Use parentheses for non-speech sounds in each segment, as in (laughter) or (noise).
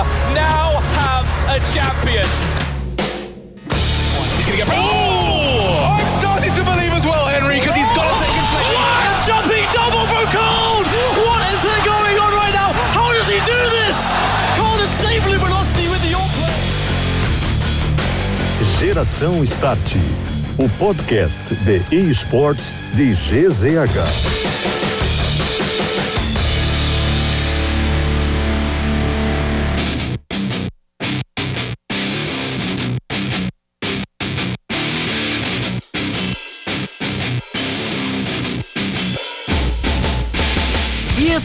Barcelona now have a champion. He's going to get. Oh! I'm starting to believe as well, Henry, because he's got to take inflection. What a jumping double from Cole! What is going on right now? How does he do this? Cole is saving velocity with the all play. Geração Start, o podcast de esportes de GZH.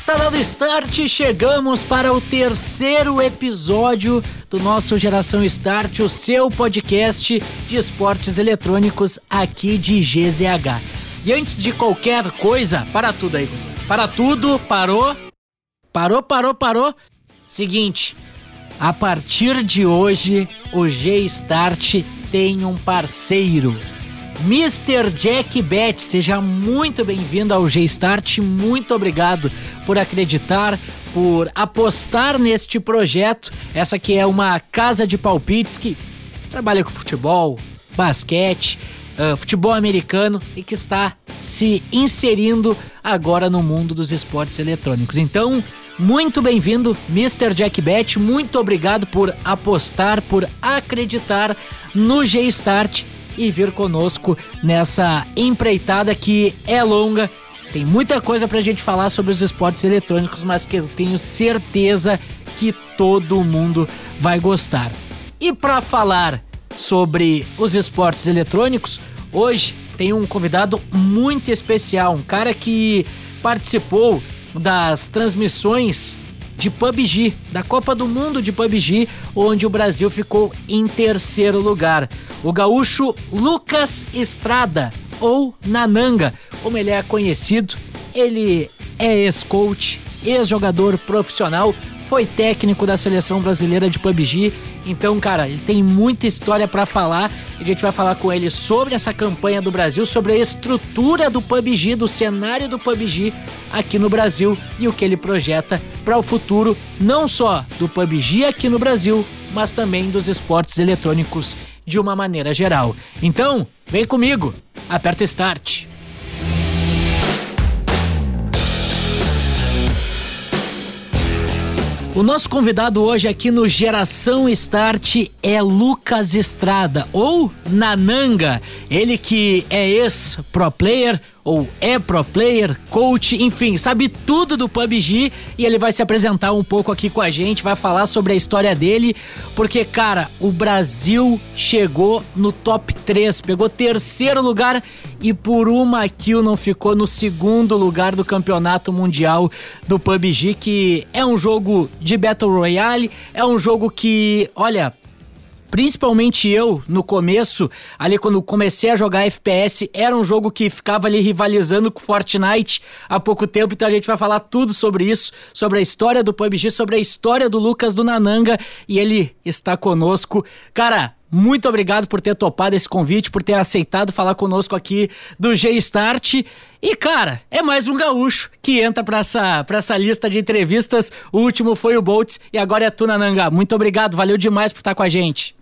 Está dando start, chegamos para o terceiro episódio do nosso Geração Start, o seu podcast de esportes eletrônicos aqui de GZH. E antes de qualquer coisa, para tudo aí, para tudo, parou, parou, parou, parou. Seguinte, a partir de hoje, o G-Start tem um parceiro. Mr. Jack Bet, seja muito bem-vindo ao G-Start, muito obrigado por acreditar, por apostar neste projeto. Essa que é uma casa de palpites que trabalha com futebol, basquete, uh, futebol americano e que está se inserindo agora no mundo dos esportes eletrônicos. Então, muito bem-vindo, Mr. Jack Bet, muito obrigado por apostar, por acreditar no G-Start e vir conosco nessa empreitada que é longa. Tem muita coisa pra gente falar sobre os esportes eletrônicos, mas que eu tenho certeza que todo mundo vai gostar. E para falar sobre os esportes eletrônicos, hoje tem um convidado muito especial, um cara que participou das transmissões de PUBG, da Copa do Mundo de PUBG, onde o Brasil ficou em terceiro lugar. O gaúcho Lucas Estrada, ou Nananga, como ele é conhecido, ele é ex-coach, ex-jogador profissional, foi técnico da seleção brasileira de PUBG. Então, cara, ele tem muita história para falar. A gente vai falar com ele sobre essa campanha do Brasil, sobre a estrutura do PUBG, do cenário do PUBG aqui no Brasil e o que ele projeta para o futuro, não só do PUBG aqui no Brasil, mas também dos esportes eletrônicos de uma maneira geral. Então, vem comigo, aperta o start. O nosso convidado hoje aqui no Geração Start é Lucas Estrada, ou Nananga. Ele que é ex-pro player, ou é pro player, coach, enfim, sabe tudo do PUBG e ele vai se apresentar um pouco aqui com a gente, vai falar sobre a história dele, porque, cara, o Brasil chegou no top 3, pegou terceiro lugar e por uma kill não ficou no segundo lugar do campeonato mundial do PUBG, que é um jogo de Battle Royale, é um jogo que, olha, principalmente eu no começo, ali quando comecei a jogar FPS, era um jogo que ficava ali rivalizando com Fortnite há pouco tempo, então a gente vai falar tudo sobre isso, sobre a história do PUBG, sobre a história do Lucas do Nananga e ele está conosco. Cara, muito obrigado por ter topado esse convite, por ter aceitado falar conosco aqui do G-Start. E, cara, é mais um gaúcho que entra para essa, pra essa lista de entrevistas. O último foi o Boltz e agora é tu, Nananga. Muito obrigado, valeu demais por estar com a gente.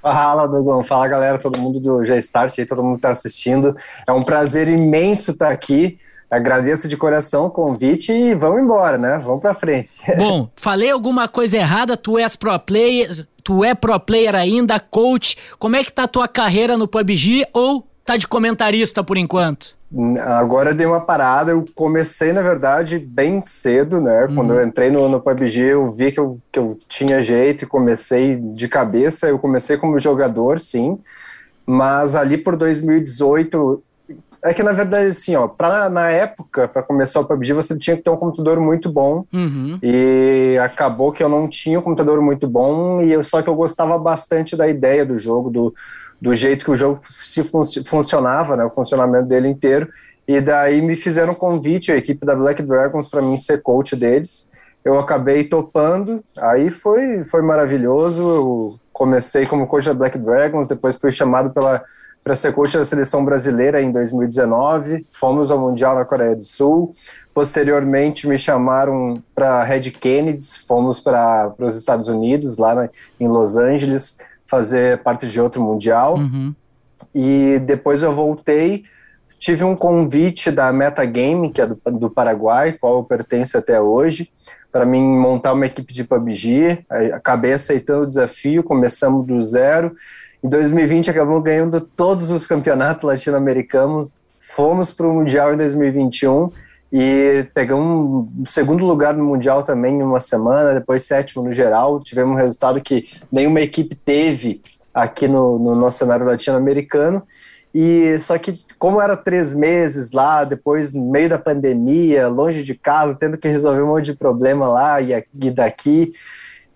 Fala, Dogão. Fala, galera, todo mundo do G-Start aí, todo mundo que tá assistindo. É um prazer imenso estar aqui. Agradeço de coração o convite e vamos embora, né? Vamos pra frente. (laughs) Bom, falei alguma coisa errada, tu és pro player, tu é pro player ainda, coach. Como é que tá a tua carreira no PUBG ou tá de comentarista por enquanto? Agora dei uma parada, eu comecei, na verdade, bem cedo, né? Quando eu entrei no, no PUBG, eu vi que eu, que eu tinha jeito e comecei de cabeça. Eu comecei como jogador, sim, mas ali por 2018 é que na verdade assim, ó, pra, na época, para começar o PUBG, você tinha que ter um computador muito bom. Uhum. E acabou que eu não tinha um computador muito bom, e eu, só que eu gostava bastante da ideia do jogo, do, do jeito que o jogo se fun funcionava, né, o funcionamento dele inteiro. E daí me fizeram um convite, a equipe da Black Dragons, para mim ser coach deles. Eu acabei topando, aí foi, foi maravilhoso. Eu comecei como coach da Black Dragons, depois fui chamado pela para ser coach da seleção brasileira em 2019. Fomos ao Mundial na Coreia do Sul. Posteriormente, me chamaram para Red Kennedy, fomos para os Estados Unidos, lá na, em Los Angeles, fazer parte de outro Mundial. Uhum. E depois eu voltei, tive um convite da Metagame, que é do, do Paraguai, qual eu pertenço até hoje, para mim montar uma equipe de PUBG. Acabei aceitando o desafio, começamos do zero. Em 2020 acabamos ganhando todos os campeonatos latino-americanos. Fomos para o Mundial em 2021 e pegamos segundo lugar no Mundial também em uma semana, depois sétimo no geral. Tivemos um resultado que nenhuma equipe teve aqui no, no nosso cenário latino-americano. E só que como era três meses lá, depois no meio da pandemia, longe de casa, tendo que resolver um monte de problema lá e, e daqui,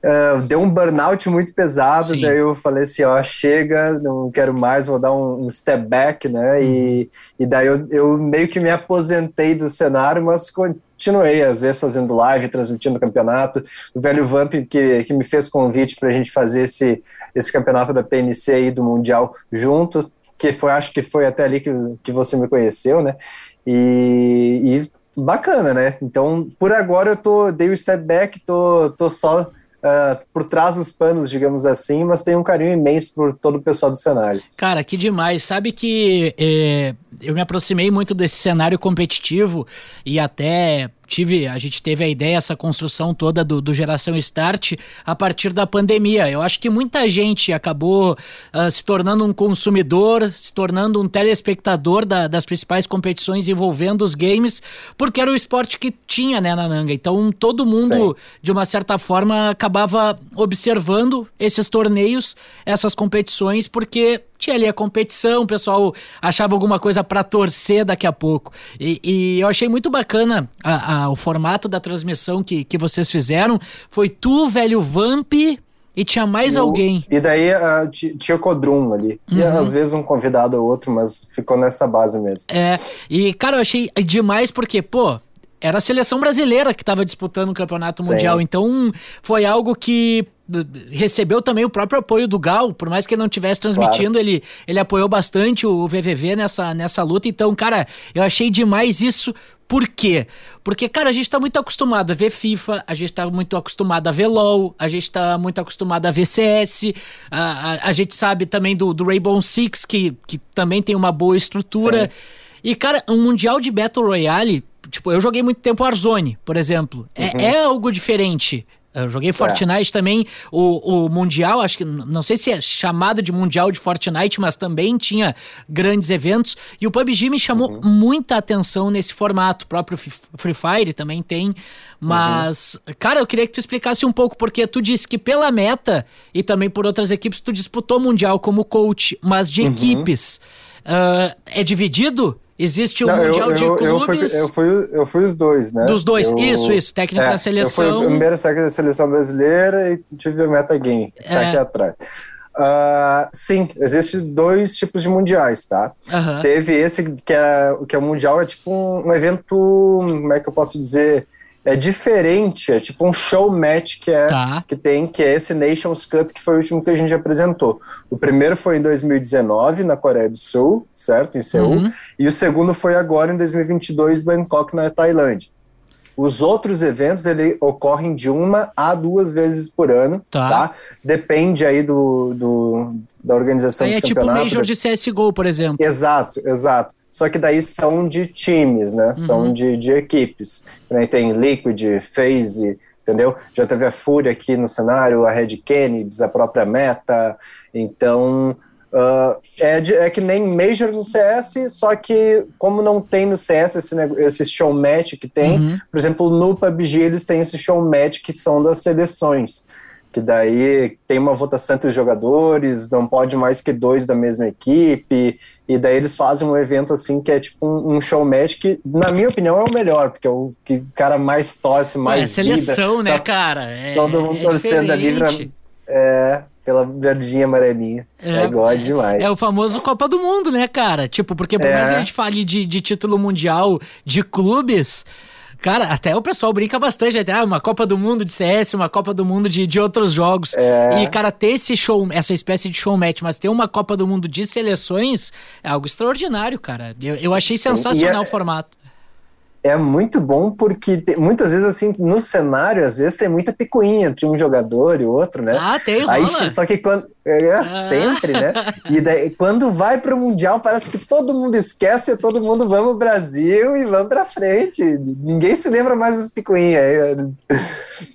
uh, deu um burnout muito pesado. Sim. Daí eu falei assim, ó, chega, não quero mais, vou dar um, um step back, né? Uhum. E, e daí eu, eu meio que me aposentei do cenário, mas continuei, às vezes, fazendo live, transmitindo o campeonato. O velho Vamp, que, que me fez convite para a gente fazer esse, esse campeonato da PNC aí do Mundial junto, que foi, acho que foi até ali que, que você me conheceu, né? E, e bacana, né? Então, por agora eu tô, dei o step back, tô, tô só Uh, por trás dos panos, digamos assim, mas tem um carinho imenso por todo o pessoal do cenário. Cara, que demais. Sabe que é, eu me aproximei muito desse cenário competitivo e até tive, a gente teve a ideia, essa construção toda do, do Geração Start a partir da pandemia. Eu acho que muita gente acabou uh, se tornando um consumidor, se tornando um telespectador da, das principais competições envolvendo os games, porque era o esporte que tinha, né, na Nanga. Então todo mundo, Sim. de uma certa forma, acabava observando esses torneios, essas competições, porque tinha ali a competição, o pessoal achava alguma coisa para torcer daqui a pouco. E, e eu achei muito bacana a, a, o formato da transmissão que, que vocês fizeram. Foi tu, velho Vamp. E tinha mais eu, alguém. E daí uh, tinha o Codrum ali. Uhum. E às vezes um convidado ou outro, mas ficou nessa base mesmo. É, e cara, eu achei demais porque, pô, era a seleção brasileira que estava disputando o campeonato Sim. mundial. Então foi algo que recebeu também o próprio apoio do Gal, por mais que ele não estivesse transmitindo, claro. ele, ele apoiou bastante o VVV nessa, nessa luta. Então, cara, eu achei demais isso. Por quê? Porque, cara, a gente tá muito acostumado a ver FIFA, a gente tá muito acostumado a ver LoL, a gente tá muito acostumado a ver CS, a, a, a gente sabe também do, do Rainbow Six, que, que também tem uma boa estrutura. Sim. E, cara, um Mundial de Battle Royale, tipo, eu joguei muito tempo Warzone, por exemplo. É, uhum. É, é algo diferente. Eu joguei Fortnite é. também, o, o Mundial, acho que não sei se é chamado de Mundial de Fortnite, mas também tinha grandes eventos. E o PUBG me chamou uhum. muita atenção nesse formato. O próprio Free Fire também tem. Mas, uhum. cara, eu queria que tu explicasse um pouco, porque tu disse que pela meta e também por outras equipes, tu disputou Mundial como coach, mas de uhum. equipes. Uh, é dividido? Existe o um Mundial eu, de eu, Clubes. Eu fui, eu, fui, eu fui os dois, né? Dos dois, isso, isso. Técnico é, da seleção. Eu fui o primeiro técnico da seleção brasileira e tive a metagame, que tá é. aqui atrás. Uh, sim, existem dois tipos de mundiais, tá? Uhum. Teve esse que é, que é o mundial, é tipo um, um evento, como é que eu posso dizer? É diferente, é tipo um show match que, é, tá. que tem, que é esse Nations Cup, que foi o último que a gente apresentou. O primeiro foi em 2019, na Coreia do Sul, certo? Em Seul. Uhum. E o segundo foi agora em 2022, Bangkok, na Tailândia. Os outros eventos ele ocorrem de uma a duas vezes por ano, tá? tá? Depende aí do, do da organização aí é tipo o Major de CSGO, por exemplo. Exato, exato só que daí são de times, né? Uhum. São de, de equipes. Né? Tem Liquid, FaZe, entendeu? Já teve a Fúria aqui no cenário, a Red Kennedy, a própria Meta. Então, uh, é, de, é que nem Major no CS, só que como não tem no CS esse, esse show match que tem, uhum. por exemplo, no PUBG eles têm esse show match que são das seleções que daí tem uma votação entre os jogadores, não pode mais que dois da mesma equipe, e daí eles fazem um evento assim que é tipo um, um show match que, na minha opinião, é o melhor, porque é o que o cara mais torce, mais. É seleção, vida, né, tá, cara? É, todo mundo é torcendo ali pra, é, pela verdinha amarelinha. É, é igual demais. É o famoso Copa do Mundo, né, cara? Tipo, porque por mais que a é. gente fale de, de título mundial de clubes Cara, até o pessoal brinca bastante, até ah, uma Copa do Mundo de CS, uma Copa do Mundo de, de outros jogos. É. E, cara, ter esse show, essa espécie de show match, mas ter uma Copa do Mundo de seleções é algo extraordinário, cara. Eu, eu achei Sim, sensacional é- o formato. É muito bom porque te- muitas vezes, assim, no cenário, às vezes tem muita picuinha entre um jogador e outro, né? Ah, tem, Aí, só que quando. É, sempre, né? E daí, quando vai pro Mundial, parece que todo mundo esquece, todo mundo vamos pro Brasil e vamos pra frente. Ninguém se lembra mais das picuinhas. É,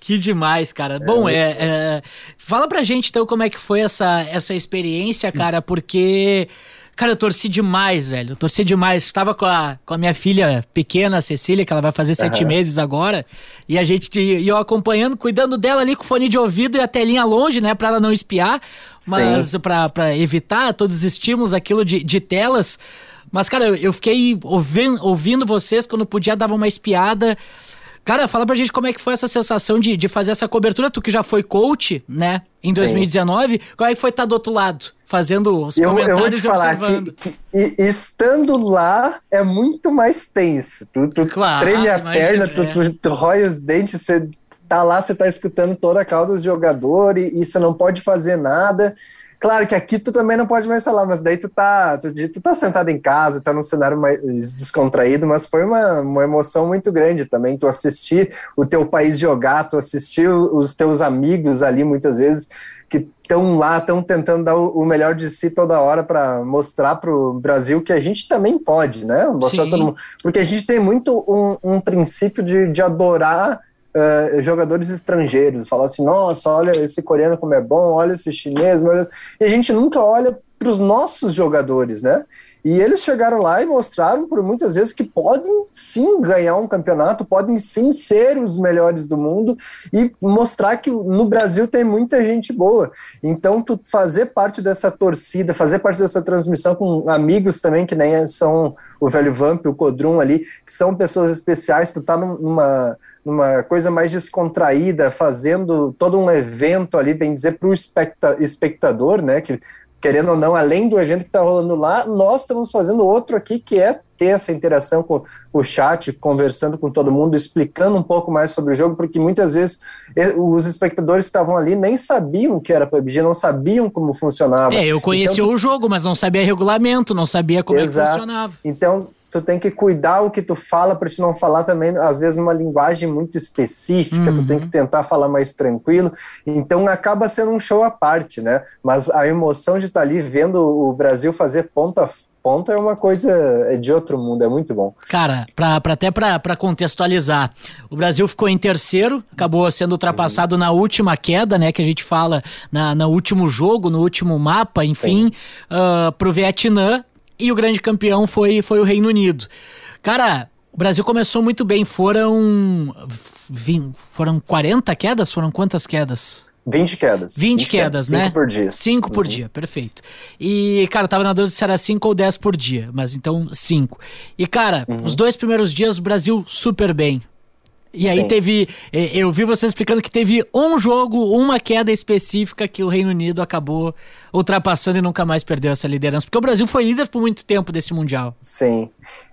Que demais, cara. Bom, é, é, fala pra gente então como é que foi essa, essa experiência, cara, porque. Cara, eu torci demais, velho. Eu torci demais. Estava com a, com a minha filha pequena, a Cecília, que ela vai fazer sete Aham. meses agora. E a gente e eu acompanhando, cuidando dela ali com fone de ouvido e a telinha longe, né? Pra ela não espiar. Mas pra evitar todos os estímulos, aquilo de, de telas. Mas, cara, eu, eu fiquei ouvindo, ouvindo vocês quando podia dava uma espiada. Cara, fala pra gente como é que foi essa sensação de, de fazer essa cobertura. Tu que já foi coach, né? Em Sim. 2019. Como é que foi estar do outro lado? Fazendo os eu, eu vou comentários te falar que, que estando lá é muito mais tenso. Tu, tu Claro, treme a imagina, perna, tu, é. tu, tu rói os dentes, você tá lá, você tá escutando toda a cauda dos jogadores e, e você não pode fazer nada. Claro que aqui tu também não pode mais falar, mas daí tu tá, tu, tu tá sentado em casa, tá num cenário mais descontraído, mas foi uma, uma emoção muito grande também, tu assistir o teu país jogar, tu assistir os teus amigos ali muitas vezes que estão lá, estão tentando dar o, o melhor de si toda hora para mostrar para o Brasil que a gente também pode, né? Mostrar Sim. todo mundo. Porque a gente tem muito um, um princípio de, de adorar eh, jogadores estrangeiros. Falar assim, nossa, olha esse coreano como é bom, olha esse chinês. olha-" E a gente nunca olha para os nossos jogadores, né? E eles chegaram lá e mostraram por muitas vezes que podem sim ganhar um campeonato, podem sim ser os melhores do mundo e mostrar que no Brasil tem muita gente boa. Então, tu fazer parte dessa torcida, fazer parte dessa transmissão com amigos também, que nem são o Velho Vamp, o Codrum ali, que são pessoas especiais, tu tá num- numa numa coisa mais descontraída, fazendo todo um evento ali, bem dizer, para o especta espectador, né? Que, querendo ou não, além do evento que está rolando lá, nós estamos fazendo outro aqui que é ter essa interação com o chat, conversando com todo mundo, explicando um pouco mais sobre o jogo, porque muitas vezes os espectadores que estavam ali nem sabiam o que era PUBG, não sabiam como funcionava. É, eu conhecia Então, o jogo, mas não sabia regulamento, não sabia como é Exato. funcionava. Então, tu tem que cuidar o que tu fala para te não falar também, às vezes, uma linguagem muito específica, tu tem que tentar falar mais tranquilo. Então, acaba sendo um show à parte, né? Mas a emoção de estar ali vendo o Brasil fazer ponta a ponta é uma coisa é de outro mundo, é muito bom. Cara, pra, pra- até pra contextualizar, o Brasil ficou em terceiro, acabou sendo ultrapassado na última queda, né? Que a gente fala na, no último jogo, no último mapa, enfim, ah, pro Vietnã. E o grande campeão foi, foi o Reino Unido. Cara, o Brasil começou muito bem. Foram. Foram 40 quedas? Foram quantas quedas? 20 quedas. 20, quedas, né? 5 por dia. 5 por dia, perfeito. E, cara, tava na dúvida se era 5 ou 10 por dia, mas então 5. E, cara, Uhum. os dois primeiros dias o Brasil super bem. E aí Sim. teve. eh, Eu vi você explicando que teve um jogo, uma queda específica que o Reino Unido acabou ultrapassando e nunca mais perdeu essa liderança. Porque o Brasil foi líder por muito tempo desse Mundial. Sim.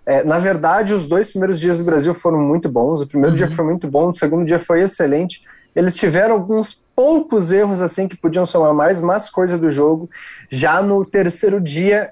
É, na verdade, os dois primeiros dias do Brasil foram muito bons. O primeiro dia foi muito bom, o segundo dia foi excelente. Eles tiveram alguns poucos erros assim que podiam somar mais, mas coisa do jogo. Já no terceiro dia,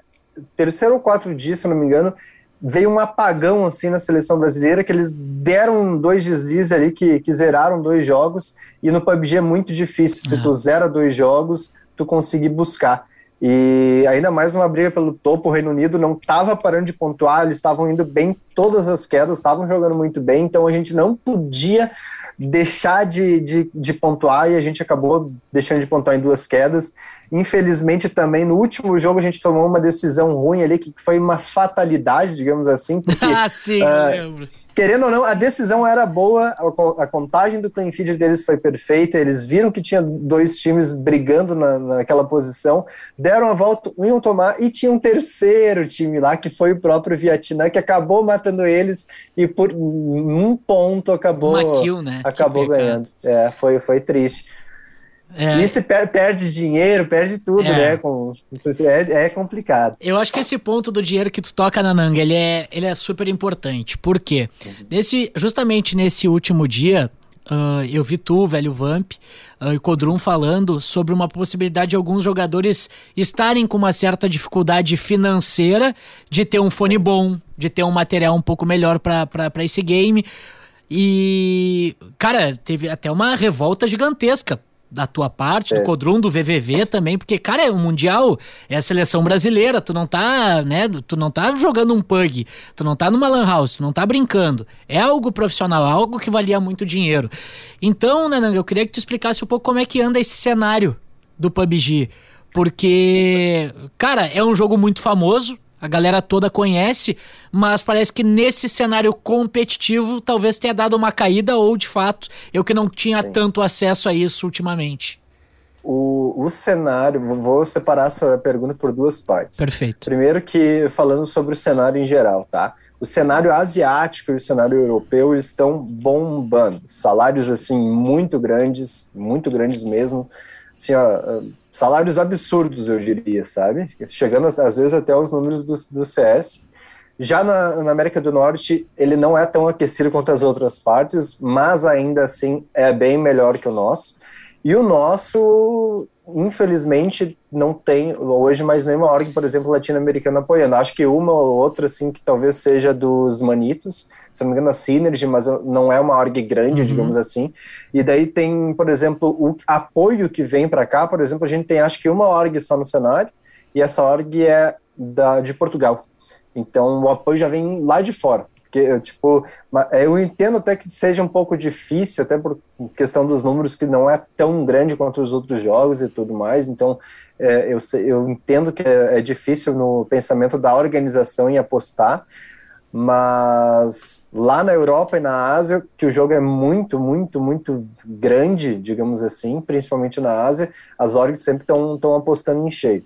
terceiro ou quatro dias, se não me engano, veio um apagão assim na seleção brasileira que eles deram dois deslizes ali que, que zeraram dois jogos e no PUBG é muito difícil. Se tu zera dois jogos tu conseguir buscar e ainda mais numa briga pelo topo o Reino Unido não estava parando de pontuar eles estavam indo bem todas as quedas estavam jogando muito bem então a gente não podia deixar de, de, de pontuar e a gente acabou deixando de pontuar em duas quedas Infelizmente, também no último jogo a gente tomou uma decisão ruim ali, que foi uma fatalidade, digamos assim, porque, (laughs) ah, sim, lembro. Querendo ou não, a decisão era boa, a co- a contagem do clean feed deles foi perfeita, eles viram que tinha dois times brigando na, naquela posição, deram a volta, um iam tomar, e tinha um terceiro time lá, que foi o próprio Vietnã, que acabou matando eles, e por um ponto acabou, kill, né? Acabou ganhando. É, foi, foi triste. É. E se per perde dinheiro, perde tudo, é. né? Com, é, é, complicado. Eu acho que esse ponto do dinheiro que tu toca na Nanga, ele é, ele é super importante. Por quê? Uhum. Nesse, justamente nesse último dia, uh, eu vi tu, velho Vamp, uh, e Codrum falando sobre uma possibilidade de alguns jogadores estarem com uma certa dificuldade financeira de ter um fone Sim. bom, de ter um material um pouco melhor para esse game. E, cara, teve até uma revolta gigantesca da tua parte, é. do Codrum, do VVV também, porque, cara, é o Mundial, é a seleção brasileira, tu não tá, né, tu não tá jogando um pug, tu não tá numa lan house, tu não tá brincando. É algo profissional, algo que valia muito dinheiro. Então, Nananga, eu queria que tu explicasse um pouco como é que anda esse cenário do PUBG, porque, cara, é um jogo muito famoso, a galera toda conhece, mas parece que nesse cenário competitivo talvez tenha dado uma caída ou de fato eu que não tinha Sim. tanto acesso a isso ultimamente. O, o cenário, vou separar essa pergunta por duas partes. Perfeito. Primeiro que falando sobre o cenário em geral, tá? O cenário asiático e o cenário europeu estão bombando. Salários assim muito grandes, muito grandes mesmo. Assim, ó, salários absurdos, eu diria, sabe? Chegando às vezes até os números do, do CS. Já na, na, América do Norte, ele não é tão aquecido quanto as outras partes, mas ainda assim é bem melhor que o nosso. E o nosso, infelizmente, não tem hoje mais nenhuma org, por exemplo, latino-americana apoiando. Acho que uma ou outra, assim, que talvez seja dos Manitos, se não me engano, a Synergy, mas não é uma org grande, uhum. digamos assim. E daí tem, por exemplo, o apoio que vem para cá, por exemplo, a gente tem acho que uma org só no cenário, e essa org é da, de Portugal. Então o apoio já vem lá de fora. Porque, tipo, eu entendo até que seja um pouco difícil, até por questão dos números, que não é tão grande quanto os outros jogos e tudo mais. Então, é, eu, eu entendo que é, é difícil no pensamento da organização em apostar, mas lá na Europa e na Ásia, que o jogo é muito, muito, muito grande, digamos assim, principalmente na Ásia, as orgs sempre estão apostando em cheio.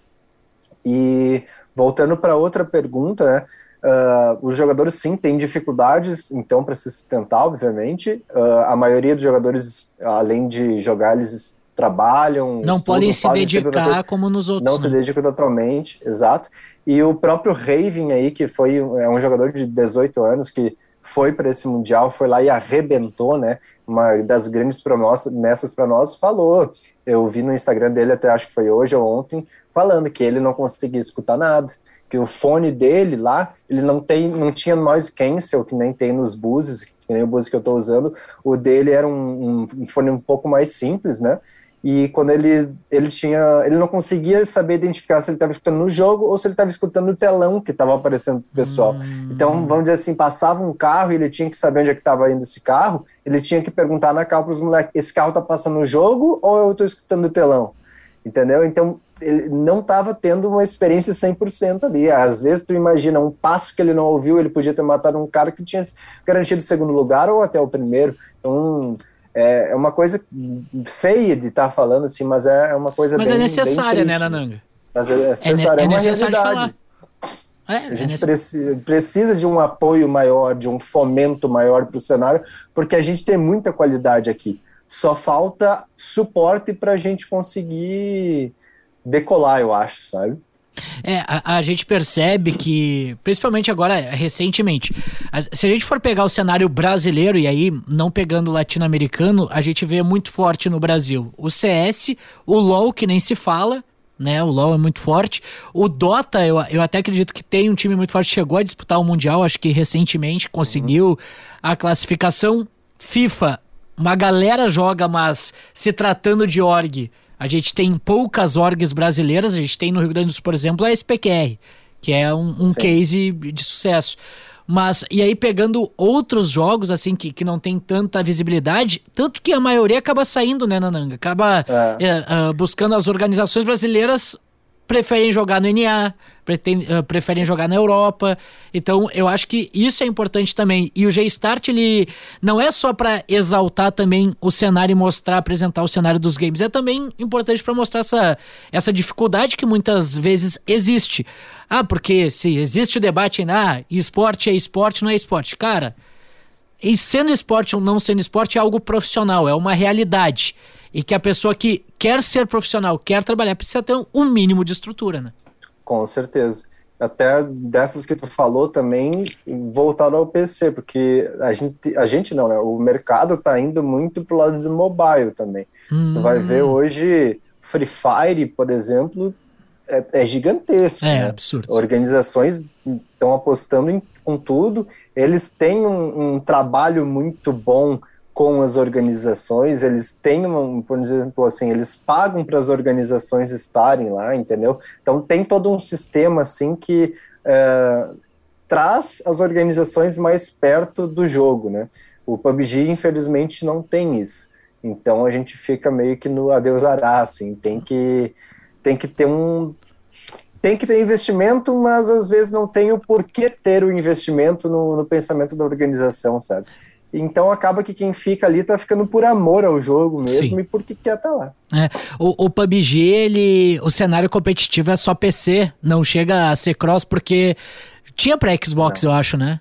E voltando para outra pergunta, né? Uh, os jogadores sim têm dificuldades, então, para se sustentar, obviamente. Uh, a maioria dos jogadores, além de jogar, eles trabalham. Não estudam, podem se dedicar como nos outros. Não né? se dedicam totalmente, exato. E o próprio Raven aí, que foi é um jogador de 18 anos que foi para esse mundial, foi lá e arrebentou, né? Uma das grandes promessas para nós falou. Eu vi no Instagram dele até acho que foi hoje ou ontem, falando que ele não conseguia escutar nada que o fone dele lá, ele não tem, não tinha noise cancel, que nem tem nos buses, que nem o bus que eu estou usando, o dele era um, um, fone um pouco mais simples, né, e quando ele, ele tinha, ele não conseguia saber identificar se ele estava escutando no jogo ou se ele estava escutando no telão que estava aparecendo pro pessoal. Hum. Então, vamos dizer assim, passava um carro e ele tinha que saber onde é que estava indo esse carro, ele tinha que perguntar na carro para os moleques, esse carro está passando no jogo ou eu estou escutando no telão? Entendeu? Então, ele não estava tendo uma experiência 100% ali. Às vezes tu imagina um passo que ele não ouviu, ele podia ter matado um cara que tinha garantido o segundo lugar ou até o primeiro. Então é, é uma coisa feia de estar tá falando assim, mas é, é uma coisa mas é bem, é necessária, né, Nananga? Mas é necessária, é, é, é uma realidade. É, a gente preci precisa de um apoio maior, de um fomento maior para o cenário, porque a gente tem muita qualidade aqui. Só falta suporte para a gente conseguir decolar, eu acho, sabe? É, a, a, gente percebe que, principalmente agora, recentemente, se a gente for pegar o cenário brasileiro, e aí não pegando o latino-americano, a gente vê muito forte no Brasil o CS, o LoL, que nem se fala, né? O LoL é muito forte. O Dota, eu, eu até acredito que tem um time muito forte, chegou a disputar o Mundial, acho que recentemente conseguiu uhum. a classificação. FIFA, uma galera joga, mas se tratando de org a gente tem poucas orgs brasileiras, a gente tem no Rio Grande do Sul, por exemplo, a SPQR, que é um, um case de sucesso. Mas, e aí pegando outros jogos, assim, que, que não tem tanta visibilidade, tanto que a maioria acaba saindo, né, Nananga? Acaba é. É, uh, buscando as organizações brasileiras preferem jogar no NA, uh, preferem jogar na Europa. Então, eu acho que isso é importante também. E o G-Start, ele não é só para exaltar também o cenário e mostrar, apresentar o cenário dos games, é também importante para mostrar essa, essa dificuldade que muitas vezes existe. Ah, porque se existe o debate em ah, esporte é esporte, não é esporte. Cara, e sendo esporte ou não sendo esporte é algo profissional, é uma realidade. E que a pessoa que quer ser profissional, quer trabalhar, precisa ter um, mínimo de estrutura, né? Com certeza. Até dessas que tu falou também, voltado ao PC, porque a gente, a gente não, né? O mercado tá indo muito pro lado do mobile também. Hum. Você vai ver hoje, Free Fire, por exemplo, é, é gigantesco. É né? absurdo. Organizações estão apostando em, com tudo, eles têm um, um trabalho muito bom com as organizações, eles têm, um, por exemplo, assim, eles pagam para as organizações estarem lá, entendeu? Então tem todo um sistema assim que é, traz as organizações mais perto do jogo, né? O PUBG, infelizmente, não tem isso. Então a gente fica meio que no adeus ará, assim, tem que, tem que ter um. Tem que ter investimento, mas às vezes não tem o porquê ter o investimento no, no pensamento da organização, sabe? Então acaba que quem fica ali tá ficando por amor ao jogo mesmo Sim. e porque quer estar tá lá. É, o, o PUBG, ele, o cenário competitivo é só PC, não chega a ser cross porque tinha para Xbox, não. eu acho, né?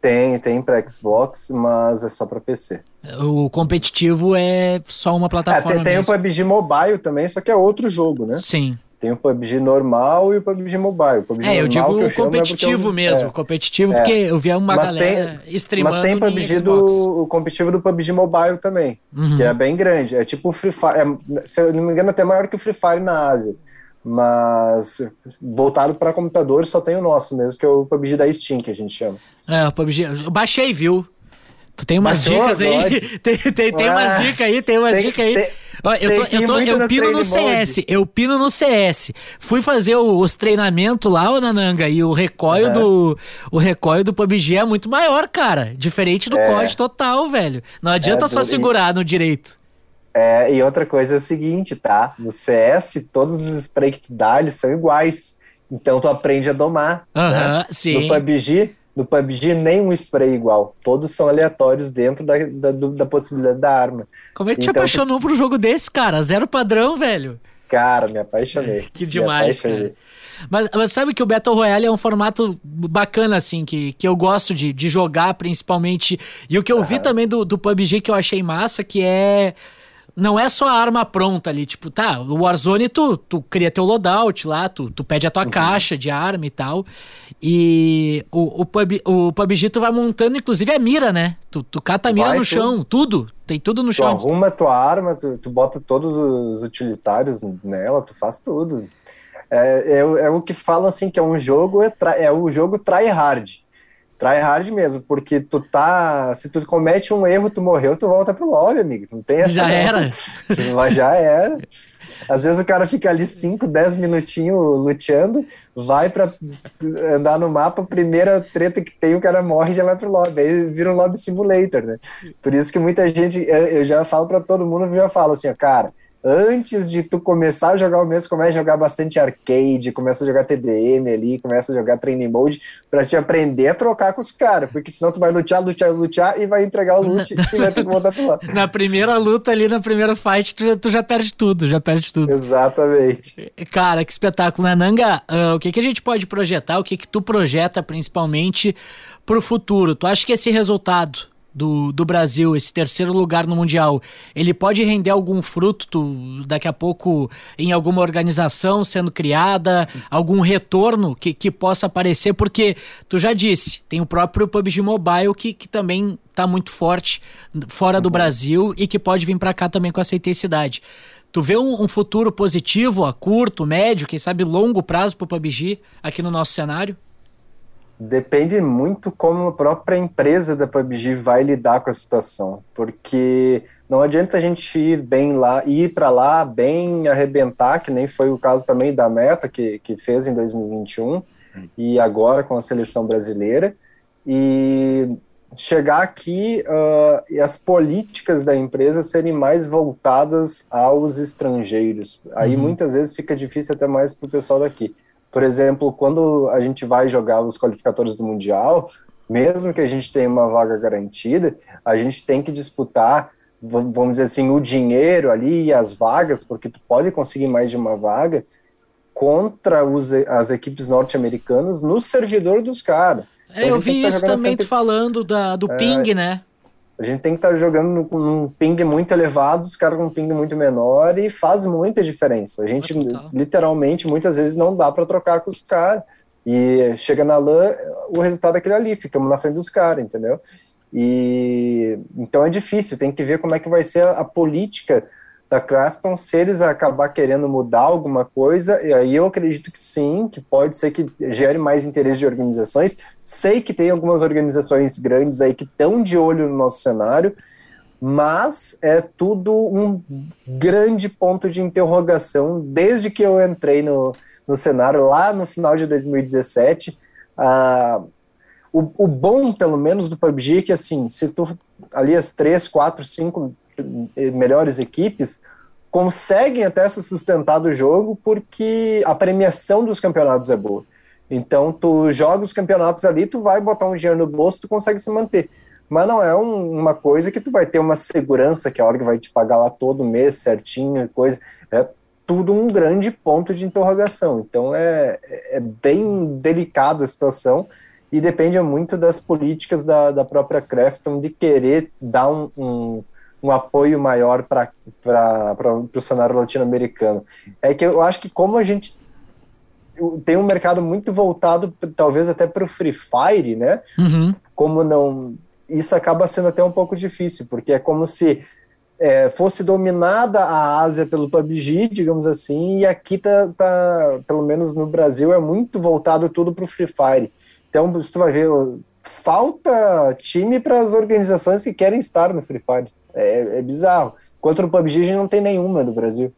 Tem, tem para Xbox, mas é só para PC. O competitivo é só uma plataforma. É, tem, tem o PUBG Mobile também, só que é outro jogo, né? Sim. Tem o PUBG normal e o PUBG Mobile. O PUBG é, eu digo o competitivo eu, mesmo, é, competitivo, é. porque eu vi uma mas galera tem, streamando Mas tem PUBG do, o competitivo do PUBG Mobile também, uhum. que é bem grande. É tipo o Free Fire, é, se eu não me engano, até maior que o Free Fire na Ásia. Mas voltado para computador só tem o nosso mesmo, que é o PUBG da Steam, que a gente chama. É, o PUBG. Eu baixei, viu? Tu tem umas Baixou, dicas aí? (laughs) tem tem, tem ah, umas dicas aí, tem umas dicas aí. Tem, eu, tô, eu, tô, eu pino no CS, mode. eu pino no CS. Fui fazer o, os treinamentos lá, o Nananga, e o recoil uhum. do o recoil do PUBG é muito maior, cara. Diferente do é. COD total, velho. Não adianta é, só segurar no direito. É, e outra coisa é o seguinte, tá? No CS, todos os sprays que tu dá, eles são iguais. Então tu aprende a domar. Uhum, né? sim. No PUBG, no PUBG, nem um spray igual. Todos são aleatórios dentro da, da, da possibilidade da arma. Como é que então, te apaixonou por um jogo desse, cara? Zero padrão, velho. Cara, me apaixonei. (laughs) que demais, cara. Mas, mas, sabe que o Battle Royale é um formato bacana, assim, que, que eu gosto de, de jogar, principalmente. E o que eu uhum. vi também do, do PUBG que eu achei massa, que é não é só a arma pronta ali, tipo, tá, o Warzone tu, tu cria teu loadout lá, tu, tu pede a tua uhum. caixa de arma e tal. E o, o, pub, o PUBG tu vai montando, inclusive, a mira, né? Tu, tu cata a mira vai, no chão, tudo. Tem tudo no tu chão. Tu arruma a tua arma, tu, tu bota todos os utilitários nela, tu faz tudo. É, é, é o que falam assim, que é um jogo, é, é o jogo try hard try hard mesmo, porque tu tá. Se tu comete um erro, tu morreu, tu volta pro lobby, amigo. Não tem essa. Já não. era. (laughs) Já era. Às vezes o cara fica ali 5, 10 minutinhos luteando, vai para andar no mapa, primeira treta que tem, o cara morre e já vai pro lobby. Aí vira um lobby simulator, né? Por isso que muita gente, eu já falo para todo mundo, eu já falo assim, ó, cara, antes de tu começar a jogar o mês, começa a jogar bastante arcade, começa a jogar TDM ali, começa a jogar training mode, pra te aprender a trocar com os caras, porque senão tu vai lutear, lutear, lutear e vai entregar o loot (laughs) e vai ter que voltar pro lado. Na primeira luta ali, na primeira fight, tu, tu, já perde tudo, já perde tudo. Exatamente. Cara, que espetáculo, né? Nanga, uh, o que, que a gente pode projetar, o que, que tu projeta principalmente pro futuro? Tu acha que esse resultado do, do Brasil, esse terceiro lugar no Mundial, ele pode render algum fruto daqui a pouco em alguma organização sendo criada, algum retorno que, que possa aparecer? Porque tu já disse, tem o próprio PUBG Mobile que, que também está muito forte fora do uhum. Brasil e que pode vir para cá também com intensidade. Tu vê um, um, futuro positivo a curto, médio, quem sabe longo prazo para o PUBG aqui no nosso cenário? Depende muito como a própria empresa da PUBG vai lidar com a situação, porque não adianta a gente ir bem lá, ir para lá bem arrebentar, que nem foi o caso também da Meta que, que fez em 2021 e agora com a seleção brasileira e chegar aqui uh, e as políticas da empresa serem mais voltadas aos estrangeiros. Aí uhum. muitas vezes fica difícil até mais para o pessoal daqui. Por exemplo, quando a gente vai jogar os qualificatórios do Mundial, mesmo que a gente tenha uma vaga garantida, a gente tem que disputar, vamos dizer assim, o dinheiro ali e as vagas, porque tu pode conseguir mais de uma vaga contra os, as equipes norte-americanas no servidor dos caras. Então, é, eu vi isso também tu falando da, do é, ping, né? A gente tem que estar tá jogando num ping muito elevado, os caras com um ping muito menor e faz muita diferença. A gente, literalmente, muitas vezes não dá para trocar com os caras. E chega na LAN, o resultado é aquele ali, ficamos na frente dos caras, entendeu? E então é difícil, tem que ver como é que vai ser a, a política da Crafton, se eles acabar querendo mudar alguma coisa, e aí eu acredito que sim, que pode ser que gere mais interesse de organizações. Sei que tem algumas organizações grandes aí que estão de olho no nosso cenário, mas é tudo um grande ponto de interrogação desde que eu entrei no, no cenário lá no final de 2017. Uh, o, o bom, pelo menos, do PUBG é que, assim, se tu ali as três, quatro, cinco melhores equipes conseguem até se sustentar do jogo porque a premiação dos campeonatos é boa. Então, tu joga os campeonatos ali, tu vai botar um dinheiro no bolso, tu consegue se manter. Mas não é um, uma coisa que tu vai ter uma segurança que a org vai te pagar lá todo mês certinho, coisa. É tudo um grande ponto de interrogação. Então, é, é bem delicada a situação e depende muito das políticas da, da própria Crafton de querer dar um, um um apoio maior para o cenário latino-americano. É que eu acho que como a gente tem um mercado muito voltado, talvez até para o Free Fire, né? Uhum. Como não. Isso acaba sendo até um pouco difícil, porque é como se é, fosse dominada a Ásia pelo PUBG, digamos assim, e aqui tá, tá pelo menos no Brasil, é muito voltado tudo para o Free Fire. Então, tu vai ver, falta time para as organizações que querem estar no Free Fire. É, é bizarro. Enquanto no PUBG a gente não tem nenhuma no Brasil.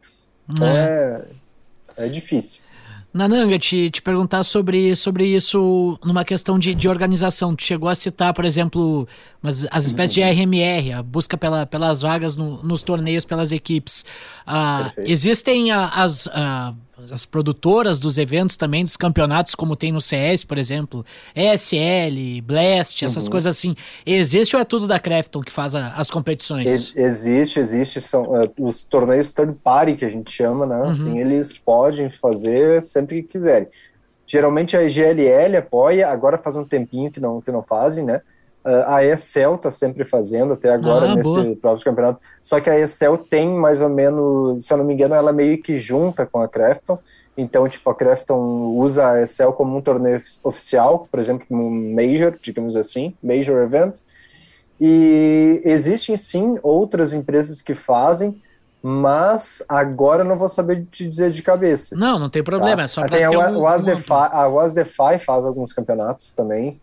Então é, é, é difícil. Nananga, te, te perguntar sobre, sobre isso numa questão de, de organização. Tu chegou a citar, por exemplo, mas as espécies de RMR, a busca pela, pelas vagas no, nos torneios pelas equipes. Ah, existem as, a, as produtoras dos eventos também, dos campeonatos, como tem no CS, por exemplo, ESL, Blast, essas uhum. coisas assim. Existe ou é tudo da Crafton que faz a, as competições? Ex existe, existe. São uh, os torneios third party, que a gente chama, né? Uhum. Assim, eles podem fazer sempre que quiserem. Geralmente a GLL apoia, agora faz um tempinho que não, que não fazem, né? Uh, a ESL está sempre fazendo, até agora, ah, nesse boa. próprio campeonato. Só que a ESL tem mais ou menos, se eu não me engano, ela meio que junta com a Crafton. Então, tipo, a Crafton usa a ESL como um torneio oficial, por exemplo, um Major, digamos assim, Major Event. E existem sim outras empresas que fazem, mas agora eu não vou saber te dizer de cabeça. Não, não tem problema, tá? é só para ter a, um, o Asdefy, a Wasdefy faz alguns campeonatos também,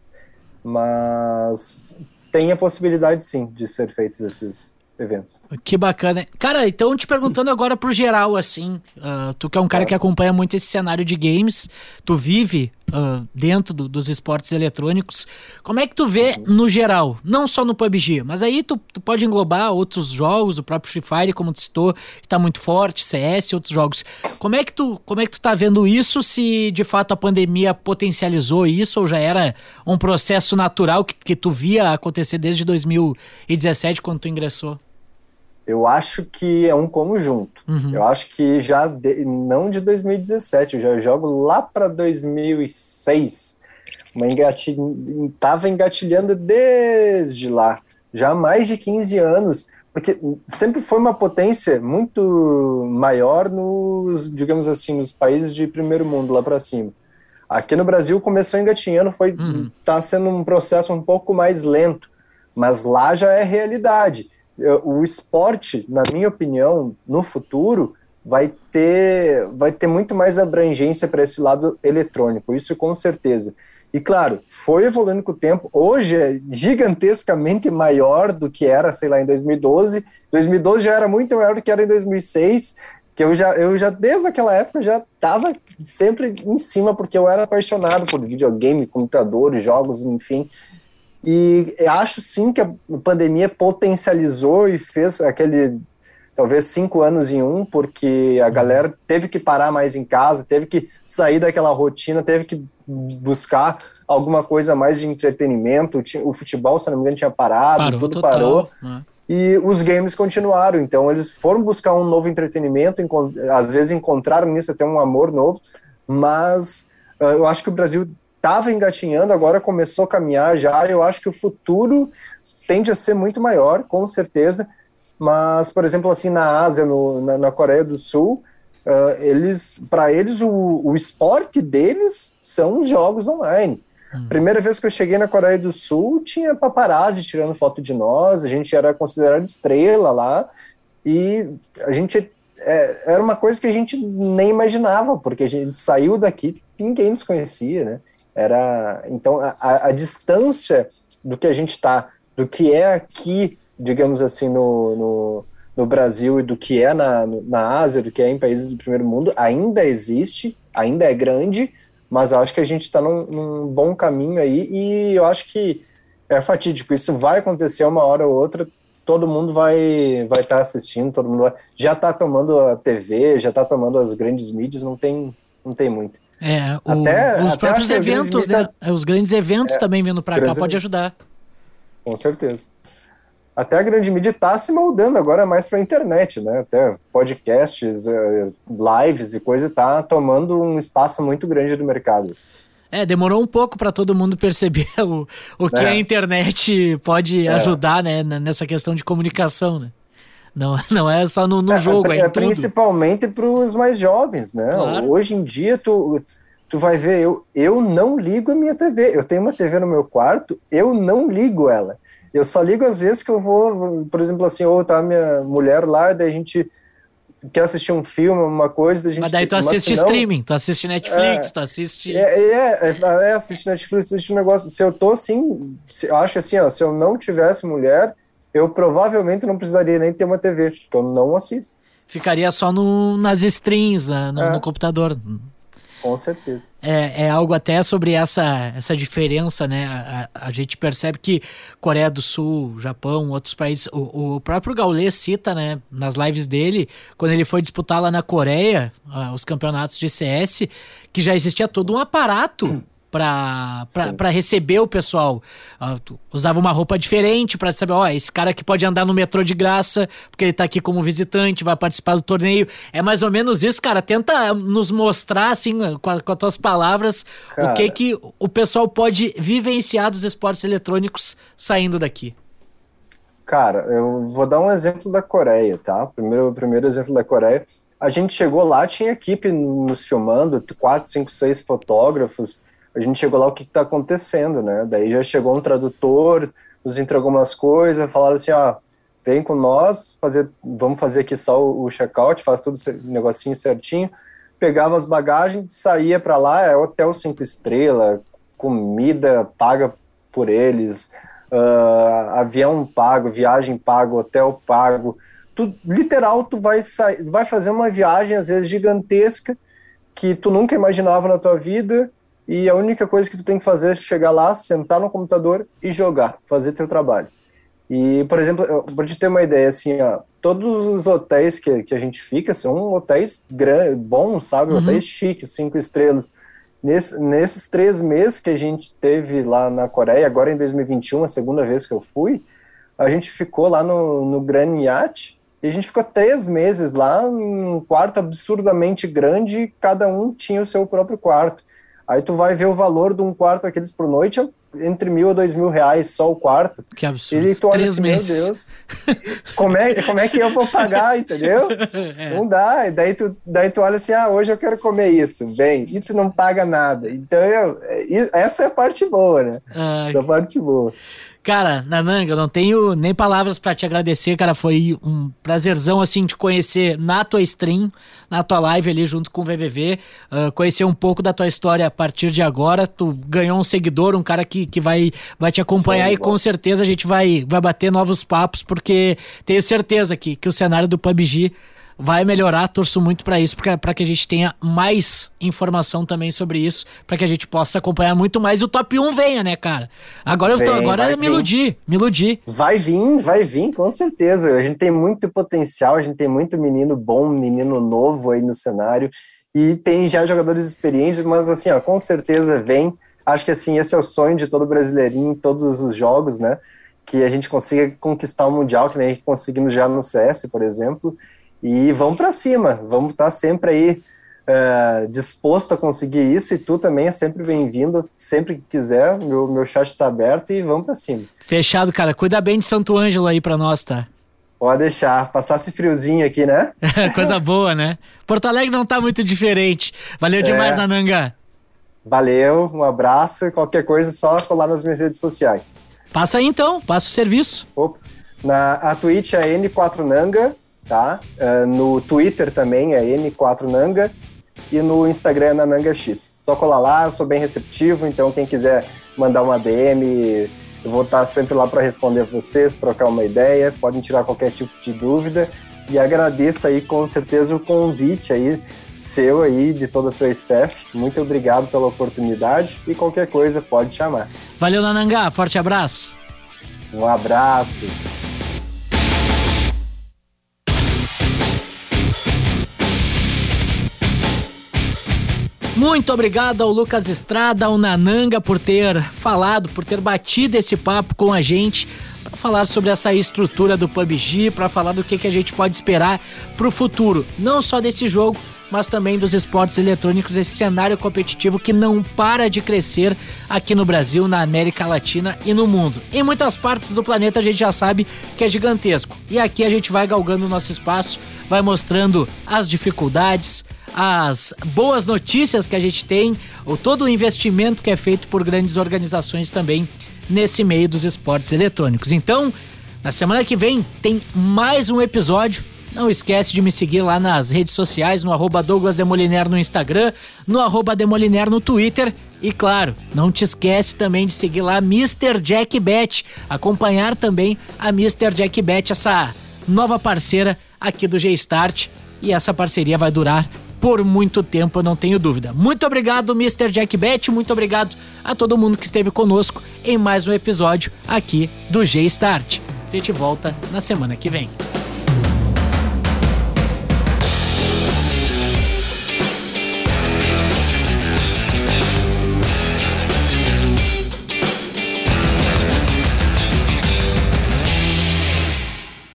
mas tem a possibilidade sim de ser feitos esses eventos. Que bacana. Cara, então te perguntando agora pro geral, assim, uh, tu que é um cara é. que acompanha muito esse cenário de games, tu vive uh, dentro do, dos esportes eletrônicos, como é que tu vê uhum. no geral, não só no PUBG, mas aí tu, tu, pode englobar outros jogos, o próprio Free Fire, como tu citou, que tá muito forte, CS, outros jogos. Como é que tu, como é que tu tá vendo isso, se de fato a pandemia potencializou isso, ou já era um processo natural que, que tu via acontecer desde 2017, quando tu ingressou? Eu acho que é um conjunto. Uhum. Eu acho que já de, não de 2017, eu já jogo lá para 2006. Uma tava engatilhando desde lá, já há mais de 15 anos, porque sempre foi uma potência muito maior nos, digamos assim, nos países de primeiro mundo lá para cima. Aqui no Brasil começou engatinhando, foi uhum. tá sendo um processo um pouco mais lento, mas lá já é realidade o esporte, na minha opinião, no futuro, vai ter, vai ter muito mais abrangência para esse lado eletrônico, isso com certeza. E claro, foi evoluindo com o tempo. Hoje é gigantescamente maior do que era, sei lá, em 2012. 2012 já era muito maior do que era em 2006, que eu já, eu já desde aquela época já estava sempre em cima porque eu era apaixonado por videogame, computadores, jogos, enfim. E acho sim que a pandemia potencializou e fez aquele talvez cinco anos em um, porque a galera teve que parar mais em casa, teve que sair daquela rotina, teve que buscar alguma coisa mais de entretenimento. O futebol, se não me engano, tinha parado, parou, tudo total, parou. Né? E os games continuaram, então eles foram buscar um novo entretenimento, às vezes encontraram nisso até um amor novo, mas uh, eu acho que o Brasil estava engatinhando, agora começou a caminhar já. Eu acho que o futuro tende a ser muito maior, com certeza, mas, por exemplo, assim, na Ásia, no, na, na Coreia do Sul, uh, eles, para eles, o, o esporte deles são os jogos online. Hum. Primeira vez que eu cheguei na Coreia do Sul, tinha paparazzi tirando foto de nós, a gente era considerado estrela lá, e a gente é, era uma coisa que a gente nem imaginava, porque a gente saiu daqui, ninguém nos conhecia, né? Era, então, a, a distância do que a gente está, do que é aqui, digamos assim, no, no, no, Brasil e do que é na, na Ásia, do que é em países do primeiro mundo, ainda existe, ainda é grande, mas eu acho que a gente está num, num, bom caminho aí e eu acho que é fatídico. Isso vai acontecer uma hora ou outra. Todo mundo vai vai estar tá assistindo, todo mundo vai, já está tomando a TV, já está tomando as grandes mídias, não tem não tem muito. É, o, até, os até próprios eventos, né? Os grandes eventos é, também vindo para cá pode ajudar. Com certeza. Até a grande mídia está se moldando agora mais para a internet, né? Até podcasts, eh, lives e coisa está tomando um espaço muito grande do mercado. É, demorou um pouco para todo mundo perceber (laughs) o, o que é. a internet pode é. ajudar, né, nessa questão de comunicação, né? Não, (laughs) não é só no, no é, jogo, é, é Principalmente para os mais jovens, né? Claro. Hoje em dia, tu, tu vai ver, eu, eu não ligo a minha TV. Eu tenho uma TV no meu quarto, eu não ligo ela. Eu só ligo às vezes que eu vou, por exemplo, assim, ou tá minha mulher lá, daí a gente quer assistir um filme, uma coisa, a gente... Mas daí tu assiste senão, streaming, tu assiste Netflix, é, tu assiste... É, é, é, é assiste Netflix, assiste um negócio... Se eu tô assim, se, eu acho que assim, ó, se eu não tivesse mulher eu provavelmente não precisaria nem ter uma TV, porque eu não assisto. Ficaria só no, nas strings, né, no, é. no computador. Com certeza. É, é algo até sobre essa, essa diferença, né? A, a, a, gente percebe que Coreia do Sul, Japão, outros países. O, o próprio Gaules cita, né, nas lives dele, quando ele foi disputar lá na Coreia, uh, os campeonatos de CS, que já existia todo um aparato para receber o pessoal. Uh, usava uma roupa diferente para saber, ó, esse cara aqui pode andar no metrô de graça, porque ele tá aqui como visitante, vai participar do torneio. É mais ou menos isso, cara. Tenta nos mostrar, assim, com, a, com as tuas palavras, cara, o que que o pessoal pode vivenciar dos esportes eletrônicos saindo daqui. Cara, eu vou dar um exemplo da Coreia, tá? Primeiro, primeiro exemplo da Coreia. A gente chegou lá, tinha equipe nos filmando, quatro, cinco, seis fotógrafos, a gente chegou lá, o que está acontecendo, né? Daí já chegou um tradutor, nos entregou umas coisas, falaram assim, ó, vem com nós, fazer, vamos fazer aqui só o, o check-out, faz tudo negocinho certinho, pegava as bagagens, saía para lá, é hotel cinco estrelas, comida paga por eles, uh, avião pago, viagem pago, hotel pago, tu, literal, tu vai, sair, vai fazer uma viagem, às vezes, gigantesca, que tu nunca imaginava na tua vida, e a única coisa que tu tem que fazer é chegar lá, sentar no computador e jogar, fazer teu trabalho. E, por exemplo, para te ter uma ideia, assim, ó, todos os hotéis que, que a gente fica são hotéis grandes, bons, sabe? Uhum. Hotéis chiques, cinco estrelas. Nesse, nesses três meses que a gente teve lá na Coreia, agora em 2021, a segunda vez que eu fui, a gente ficou lá no, no Grand Yacht e a gente ficou três meses lá, num quarto absurdamente grande, cada um tinha o seu próprio quarto. Aí tu vai ver o valor de um quarto aqueles por noite entre mil a dois mil reais só o quarto. Que absurdo. E tu olha assim, meses. meu Deus, como é, como é que eu vou pagar, entendeu? (laughs) É. Não dá. E daí tu, daí tu olha assim, ah, hoje eu quero comer isso, vem. E tu não paga nada. Então, eu, essa é a parte boa, né? Ai. Essa é a parte boa. Cara, Nananga, eu não tenho nem palavras para te agradecer, cara. Foi um prazerzão, assim, te conhecer na tua stream, na tua live ali junto com o VVV. Uh, ah, conhecer um pouco da tua história a partir de agora. Tu ganhou um seguidor, um cara que, que vai, vai te acompanhar Sim, e bom. com certeza a gente vai, vai bater novos papos, porque tenho certeza que, que o cenário do PUBG vai melhorar. Torço muito para isso, para que a gente tenha mais informação também sobre isso, para que a gente possa acompanhar muito mais e o top 1 venha, né, cara? Agora Vem, eu tô, agora me iludi, me iludi. Vai vir, vai vir, com certeza. A gente tem muito potencial, a gente tem muito menino bom, menino novo aí no cenário e tem já jogadores experientes, mas assim, ó, com certeza vem. Acho que assim, esse é o sonho de todo brasileirinho em todos os jogos, né? Que a gente consiga conquistar o Mundial, que nem conseguimos já no CS, por exemplo, e vamos para cima, vamos estar tá sempre aí é, disposto a conseguir isso e tu também é sempre bem-vindo, sempre que quiser. Meu, meu chat está aberto e vamos para cima. Fechado, cara. Cuida bem de Santo Ângelo aí para nós, tá? Pode deixar. Passasse friozinho aqui, né? (laughs) Coisa boa, né? Porto Alegre não tá muito diferente. Valeu é. demais, Ananga. Valeu, um abraço e qualquer coisa é só colar nas minhas redes sociais. Passa aí então, passa o serviço. Opa. Na, a Twitch é N4Nanga, tá? Uh, no Twitter também é N4Nanga e no Instagram é NangaX. Só colar lá, eu sou bem receptivo, então quem quiser mandar uma DM, eu vou estar sempre lá para responder vocês, trocar uma ideia, podem tirar qualquer tipo de dúvida. E agradeço aí com certeza o convite aí seu aí, de toda a tua staff. Muito obrigado pela oportunidade e qualquer coisa pode chamar. Valeu, Nanangá. Forte abraço. Um abraço. Muito obrigado ao Lucas Estrada, ao Nananga por ter falado, por ter batido esse papo com a gente para falar sobre essa estrutura do PUBG, para falar do que, que a gente pode esperar para o futuro, não só desse jogo, mas também dos esportes eletrônicos, esse cenário competitivo que não para de crescer aqui no Brasil, na América Latina e no mundo. Em muitas partes do planeta a gente já sabe que é gigantesco. E aqui a gente vai galgando o nosso espaço, vai mostrando as dificuldades, as boas notícias que a gente tem, ou todo o investimento que é feito por grandes organizações também nesse meio dos esportes eletrônicos. Então, na semana que vem tem mais um episódio. Não esquece de me seguir lá nas redes sociais, no arroba Douglas Demoliner no Instagram, no arroba Demoliner no Twitter. E claro, não te esquece também de seguir lá Mr. Jack Bet, acompanhar também a Mr. Jack Bet, essa nova parceira aqui do G-Start. E essa parceria vai durar por muito tempo, eu não tenho dúvida. Muito obrigado, Mr. Jack Bet, muito obrigado a todo mundo que esteve conosco em mais um episódio aqui do G-Start. A gente volta na semana que vem.